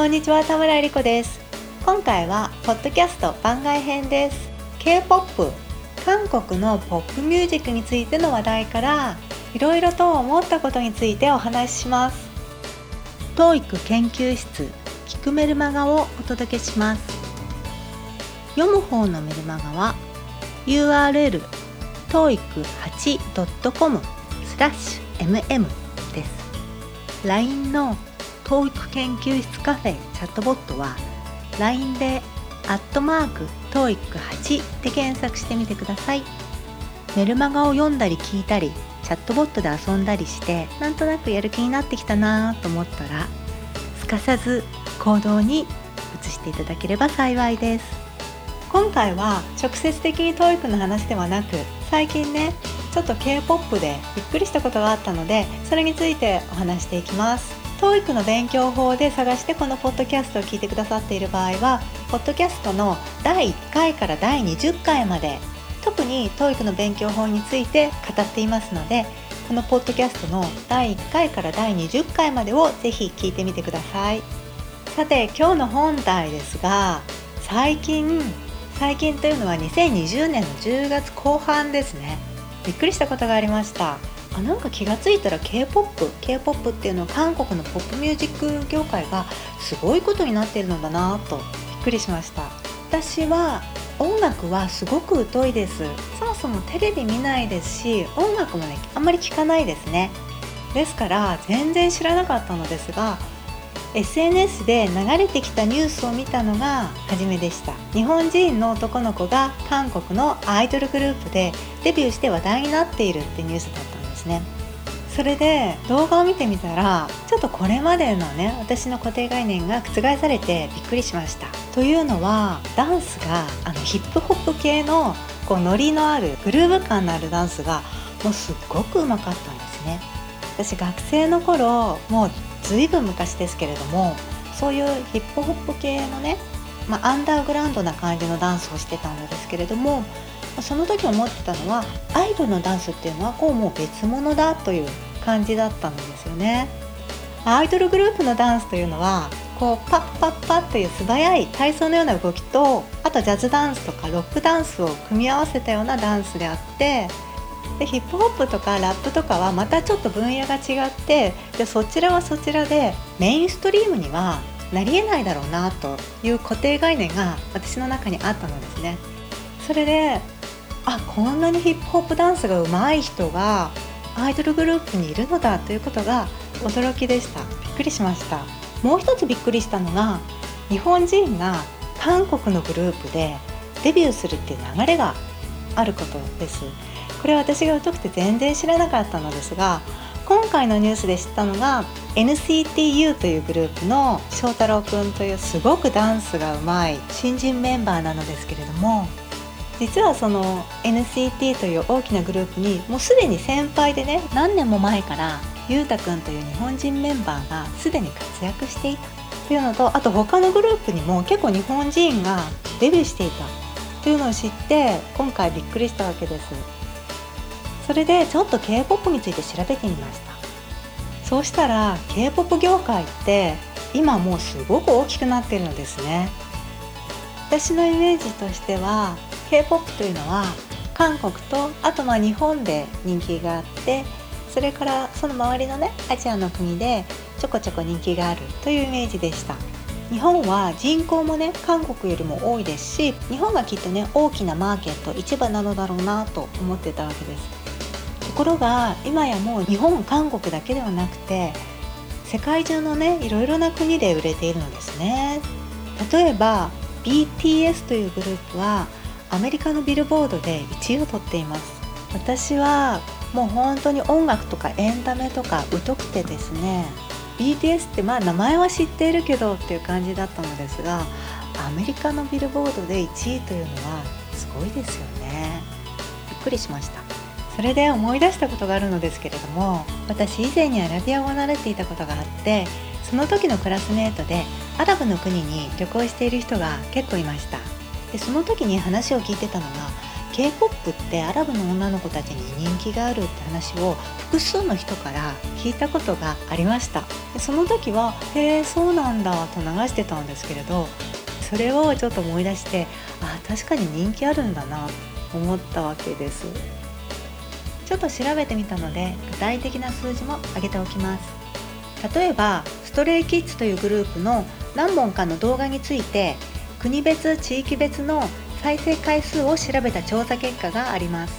こんにちは田村えり子です。今回はポッドキャスト番外編です。K-POP 韓国のポップミュージックについての話題からいろいろと思ったことについてお話しします。TOEIC 研究室聞くメルマガをお届けします。読む方のメルマガは URL toeic8.com スラッシュ mm です。LINE の TOEIC 研究室カフェチャットボットは LINE でアットマーク TOEIC8 で検索してみてください。メルマガを読んだり聞いたりチャットボットで遊んだりしてなんとなくやる気になってきたなと思ったらすかさず行動に移していただければ幸いです。今回は直接的に TOEIC の話ではなく最近ねちょっと K-POP でびっくりしたことがあったのでそれについてお話していきます。TOEIC の勉強法で探してこのポッドキャストを聞いてくださっている場合はポッドキャストの第1回から第20回まで特に TOEIC の勉強法について語っていますのでこのポッドキャストの第1回から第20回までをぜひ聞いてみてください。さて今日の本題ですが最近最近というのは2020年の10月後半ですね。びっくりしたことがありました。あなんか気が付いたら K-POP K-POP っていうのは韓国のポップミュージック業界がすごいことになってるのだなとびっくりしました。私は音楽はすごく疎いです。そもそもテレビ見ないですし音楽もねあんまり聞かないですね。ですから全然知らなかったのですが SNS で流れてきたニュースを見たのが初めでした。日本人の男の子が韓国のアイドルグループでデビューして話題になっているってニュースだったですね。それで動画を見てみたらちょっとこれまでのね私の固定概念が覆されてびっくりしました。というのはダンスがあのヒップホップ系のこうノリのあるグルーヴ感のあるダンスがもうすっごくうまかったんですね。私学生の頃もうずいぶん昔ですけれどもそういうヒップホップ系のね、まあ、アンダーグラウンドな感じのダンスをしてたんですけれどもその時思ってたのはアイドルのダンスっていうのはこうもう別物だという感じだったんですよね。アイドルグループのダンスというのはこうパッパッパッという素早い体操のような動きとあとジャズダンスとかロックダンスを組み合わせたようなダンスであってでヒップホップとかラップとかはまたちょっと分野が違ってでそちらはそちらでメインストリームにはなりえないだろうなという固定概念が私の中にあったのですね。それであこんなにヒップホップダンスが上手い人がアイドルグループにいるのだということが驚きでした。びっくりしました。もう一つびっくりしたのが日本人が韓国のグループでデビューするっていう流れがあることです。これは私が疎くて全然知らなかったのですが今回のニュースで知ったのが NCTU というグループの翔太郎くんというすごくダンスがうまい新人メンバーなのですけれども実はその NCT という大きなグループにもうすでに先輩でね何年も前からゆうたくんという日本人メンバーがすでに活躍していたというのとあと他のグループにも結構日本人がデビューしていたというのを知って今回びっくりしたわけです。それでちょっと K-POP について調べてみました。そうしたら K-POP 業界って今もうすごく大きくなってるのですね。私のイメージとしては K-POP というのは韓国とあとまあ日本で人気があってそれからその周りのねアジアの国でちょこちょこ人気があるというイメージでした。日本は人口もね韓国よりも多いですし日本がきっとね大きなマーケット市場なのだろうなと思ってたわけです。ころが今やもう日本韓国だけではなくて世界中のねいろいろな国で売れているのですね。例えば BTS というグループはアメリカのビルボードで1位を取っています。私はもう本当に音楽とかエンタメとか疎くてですね BTS ってまあ名前は知っているけどっていう感じだったのですがアメリカのビルボードで1位というのはすごいですよね。びっくりしました。それで思い出したことがあるのですけれども私以前にアラビア語を習っていたことがあってその時のクラスメートでアラブの国に旅行している人が結構いました。でその時に話を聞いてたのが k p o p ってアラブの女の子たちに人気があるって話を複数の人から聞いたことがありました。でその時は「へえそうなんだ」と流してたんですけれどそれをちょっと思い出してあ確かに人気あるんだなと思ったわけです。ちょっと調べてみたので具体的な数字も挙げておきます。例えばストレイキッズというグループの何本かの動画について国別地域別の再生回数を調べた調査結果があります。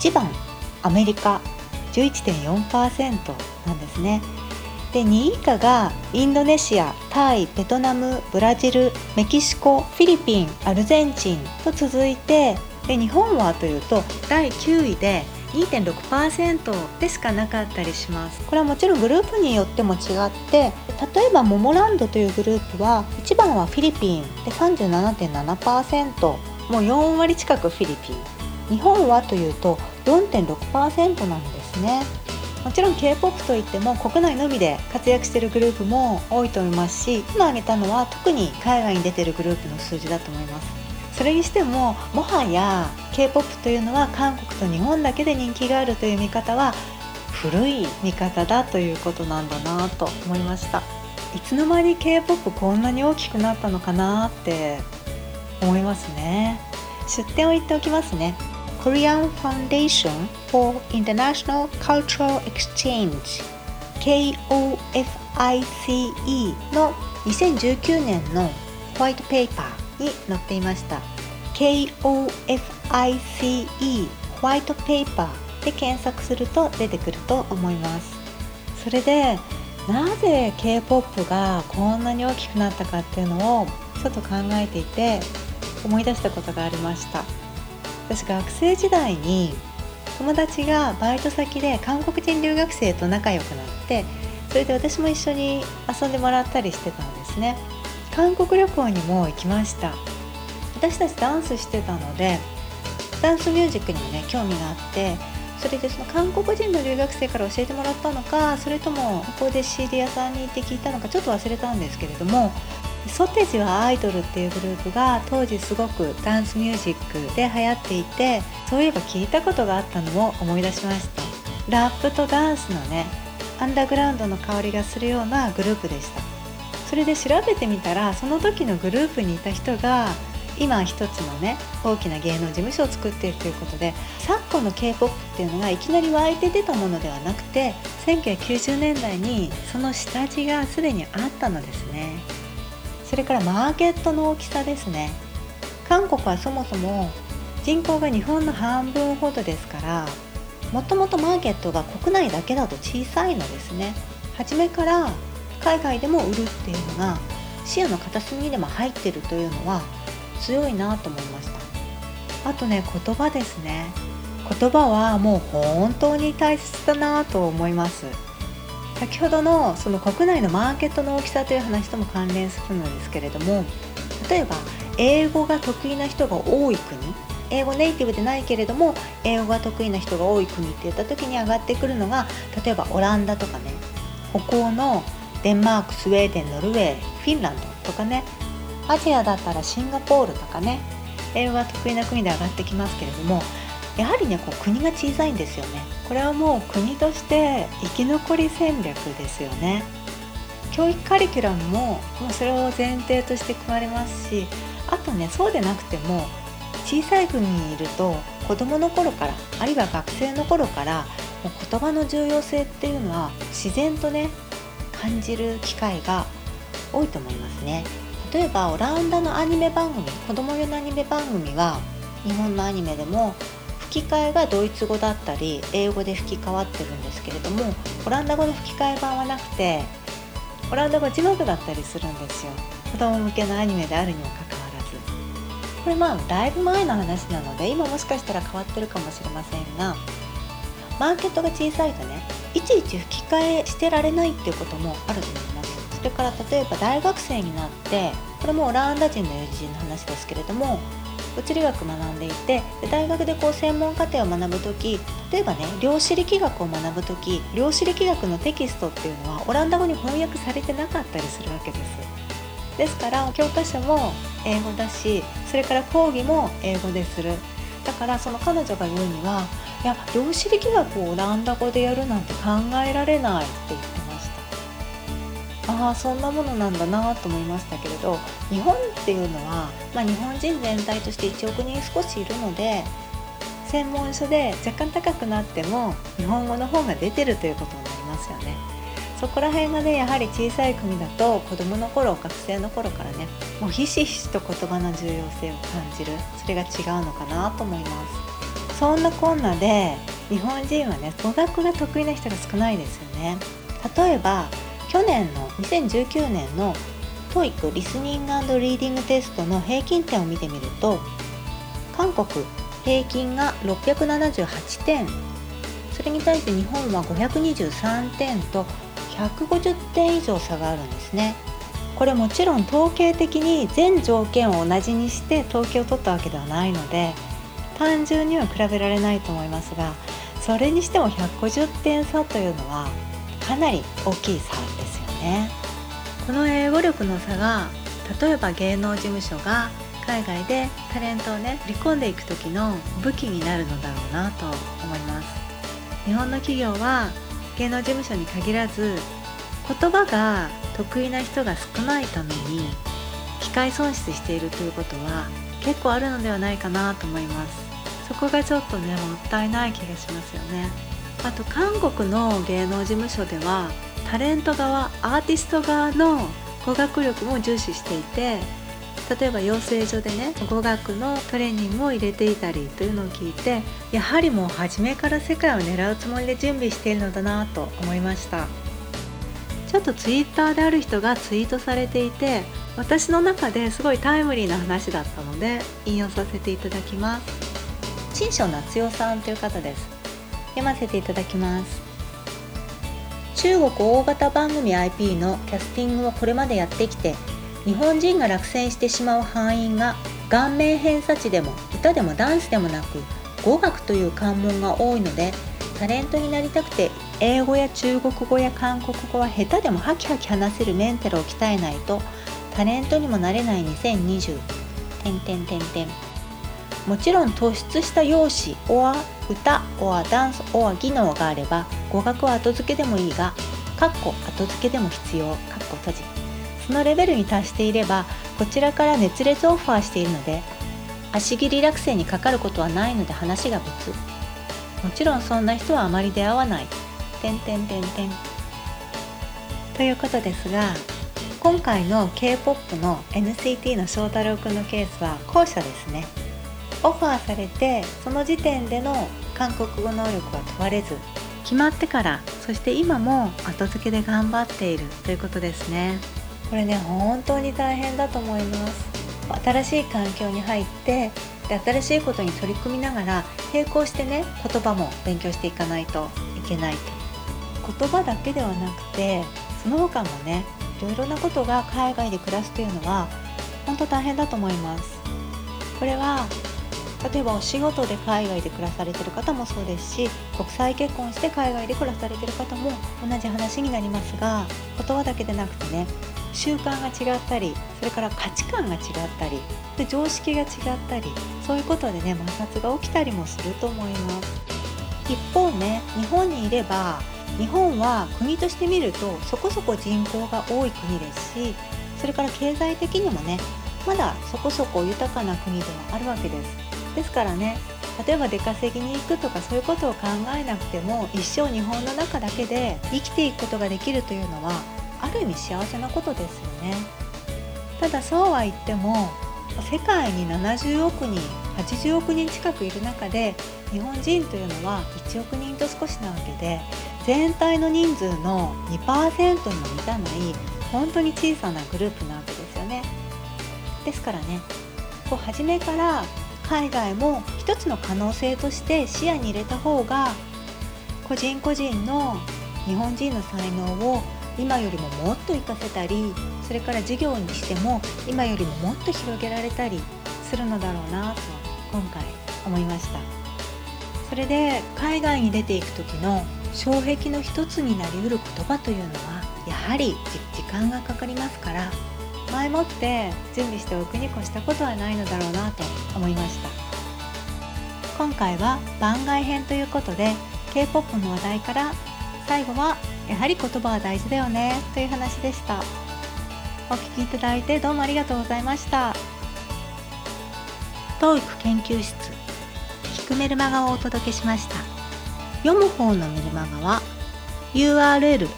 1番アメリカ11.4%なんですね。で2位以下がインドネシアタイベトナムブラジルメキシコフィリピンアルゼンチンと続いてで日本はというと第9位で2.6%でしかなかったりします。これはもちろんグループによっても違って例えばモモランドというグループは1番はフィリピンで37.7%もう4割近くフィリピン。日本はというと4.6%なんですね。もちろん K-POP といっても国内のみで活躍しているグループも多いと思いますし今挙げたのは特に海外に出てるグループの数字だと思います。それにしてももはや K-POP というのは韓国と日本だけで人気があるという見方は古い見方だということなんだなと思いました。いつの間に K-POP こんなに大きくなったのかなって思いますね。出典を言っておきますね。Korean Foundation for International Cultural Exchange KOFICE の2019年のホワイトペーパーに載っていました。KOFICE ホワイトペーパーで検索すると出てくると思います。それでなぜ K-POP がこんなに大きくなったかっていうのをちょっと考えていて思い出したことがありました。私学生時代に友達がバイト先で韓国人留学生と仲良くなってそれで私も一緒に遊んでもらったりしてたんですね。韓国旅行にも行きました。私たちダンスしてたのでダンスミュージックにもね興味があってそれでその韓国人の留学生から教えてもらったのかそれともここで CD 屋さんに行って聞いたのかちょっと忘れたんですけれどもソテジはアイドルっていうグループが当時すごくダンスミュージックで流行っていてそういえば聞いたことがあったのを思い出しました。ラップとダンスのねアンダーグラウンドの香りがするようなグループでした。それで調べてみたらその時のグループにいた人が今一つのね大きな芸能事務所を作っているということで昨今の k p o p っていうのがいきなり湧いて出たものではなくて1990年代にその下地がすでにあったのですね。それからマーケットの大きさですね。韓国はそもそも人口が日本の半分ほどですからもともとマーケットが国内だけだと小さいのですね。初めから海外でも売るっていうのが視野の片隅にでも入ってるというのは強いなと思いました。あとね言葉ですね。言葉はもう本当に大切だなと思います。先ほどのその国内のマーケットの大きさという話とも関連するのですけれども例えば英語が得意な人が多い国英語ネイティブでないけれども英語が得意な人が多い国って言った時に上がってくるのが例えばオランダとかね北欧のデンマークスウェーデンノルウェーフィンランドとかね。アジアだったらシンガポールとかね。英語が得意な国で上がってきますけれどもやはりねこう国が小さいんですよね。これはもう国として生き残り戦略ですよね。教育カリキュラムももうそれを前提として組まれますしあとねそうでなくても小さい国にいると子どもの頃からあるいは学生の頃からもう言葉の重要性っていうのは自然とね感じる機会が多いと思いますね。例えばオランダのアニメ番組子供用のアニメ番組は日本のアニメでも吹き替えがドイツ語だったり英語で吹き替わってるんですけれどもオランダ語の吹き替え版はなくてオランダ語字幕だったりするんですよ。子供向けのアニメであるにもかかわらず。これまあだいぶ前の話なので今もしかしたら変わってるかもしれませんがマーケットが小さいとねいちいち吹き替えしてられないっていうこともあると思います。それから例えば大学生になってこれもオランダ人の友人の話ですけれども物理学学んでいて大学でこう専門課程を学ぶ時例えばね量子力学を学ぶ時量子力学のテキストっていうのはオランダ語に翻訳されてなかったりするわけです。ですから教科書も英語だしそれから講義も英語でする。だからその彼女が言うにはいや量子力学をオランダ語でやるなんて考えられないって言ってましたああそんなものなんだなと思いましたけれど日本っていうのは、まあ、日本人全体として1億人少しいるので専門書で若干高くなっても日本語の方が出てるということになりますよね。そこら辺がねやはり小さい国だと子どもの頃学生の頃からねもうひしひしと言葉の重要性を感じる。それが違うのかなと思います。そんなこんなで日本人はね語学が得意な人が少ないですよね。例えば去年の2019年の TOEIC リスニングリーディングテストの平均点を見てみると韓国平均が678点。それに対して日本は523点と150点以上差があるんですね。これもちろん統計的に全条件を同じにして統計を取ったわけではないので単純には比べられないと思いますがそれにしても150点差というのはかなり大きい差ですよね。この英語力の差が例えば芸能事務所が海外でタレントをね売り込んでいく時の武器になるのだろうなと思います。日本の企業は芸能事務所に限らず言葉が得意な人が少ないために機械損失しているということは結構あるのではないかなと思います。そこがちょっとねもったいない気がしますよね。あと韓国の芸能事務所ではタレント側アーティスト側の語学力も重視していて例えば養成所でね語学のトレーニングを入れていたりというのを聞いてやはりもう初めから世界を狙うつもりで準備しているのだなと思いました。ちょっとツイッターである人がツイートされていて私の中ですごいタイムリーな話だったので引用させていただきます。陳章夏代さんという方です。読ませていただきます。中国大型番組 IP のキャスティングをこれまでやってきて日本人が落選してしまう範囲が顔面偏差値でも歌でもダンスでもなく語学という関門が多いのでタレントになりたくて英語や中国語や韓国語は下手でもハキハキ話せるメンタルを鍛えないとタレントにもなれない2020点点点点もちろん突出した容姿おは歌おはダンスおは技能があれば語学は後付けでもいいがかっこ後付けでも必要。かっこ閉じ。そのレベルに達していればこちらから熱烈オファーしているので足切り落選にかかることはないので話が別。もちろんそんな人はあまり出会わない。点点点点ということですが今回の K-POP の NCT の翔太郎くんのケースは後者ですね。オファーされてその時点での韓国語能力は問われず決まってからそして今も後付けで頑張っているということですね。これね本当に大変だと思います。新しい環境に入ってで新しいことに取り組みながら並行してね言葉も勉強していかないといけないと。言葉だけではなくてその他もねいろいろなことが海外で暮らすというのは本当大変だと思います。これは例えばお仕事で海外で暮らされてる方もそうですし国際結婚して海外で暮らされてる方も同じ話になりますが言葉だけでなくてね習慣が違ったりそれから価値観が違ったりで常識が違ったりそういうことでね摩擦が起きたりもすると思います。一方ね日本にいれば日本は国として見るとそこそこ人口が多い国ですしそれから経済的にもねまだそこそこ豊かな国ではあるわけです。ですからね例えば出稼ぎに行くとかそういうことを考えなくても一生日本の中だけで生きていくことができるというのはある意味幸せなことですよね。ただそうは言っても世界に70億人80億人近くいる中で日本人というのは1億人と少しなわけで全体の人数の2%にも満たない本当に小さなグループなわけですよね。ですからねこう初めから海外も一つの可能性として視野に入れた方が個人個人の日本人の才能を今よりももっと活かせたりそれから事業にしても今よりももっと広げられたりするのだろうなと今回思いました。それで海外に出ていく時の障壁の一つになりうる言葉というのはやはり時間がかかりますから前もって準備しておくに越したことはないのだろうなと思いました。今回は番外編ということで K-POP の話題から最後はやはり言葉は大事だよね。という話でした。お聞きいただいてどうもありがとうございました。TOEIC 研究室。聞くメルマガをお届けしました。読む方のメルマガは URL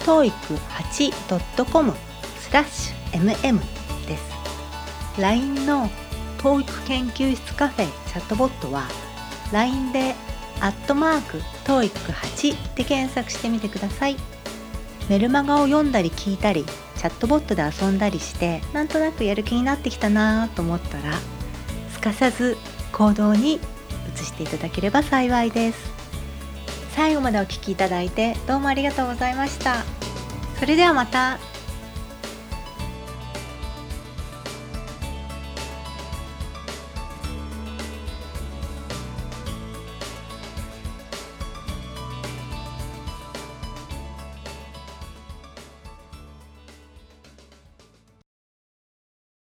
toeic8.com スラッシュ mm です。LINE の TOEIC 研究室カフェチャットボットは LINE でアットマーク TOEIC8 で検索してみてください。メルマガを読んだり聞いたりチャットボットで遊んだりしてなんとなくやる気になってきたなと思ったらすかさず行動に移していただければ幸いです。最後までお聴きいただいてどうもありがとうございました。それではまた。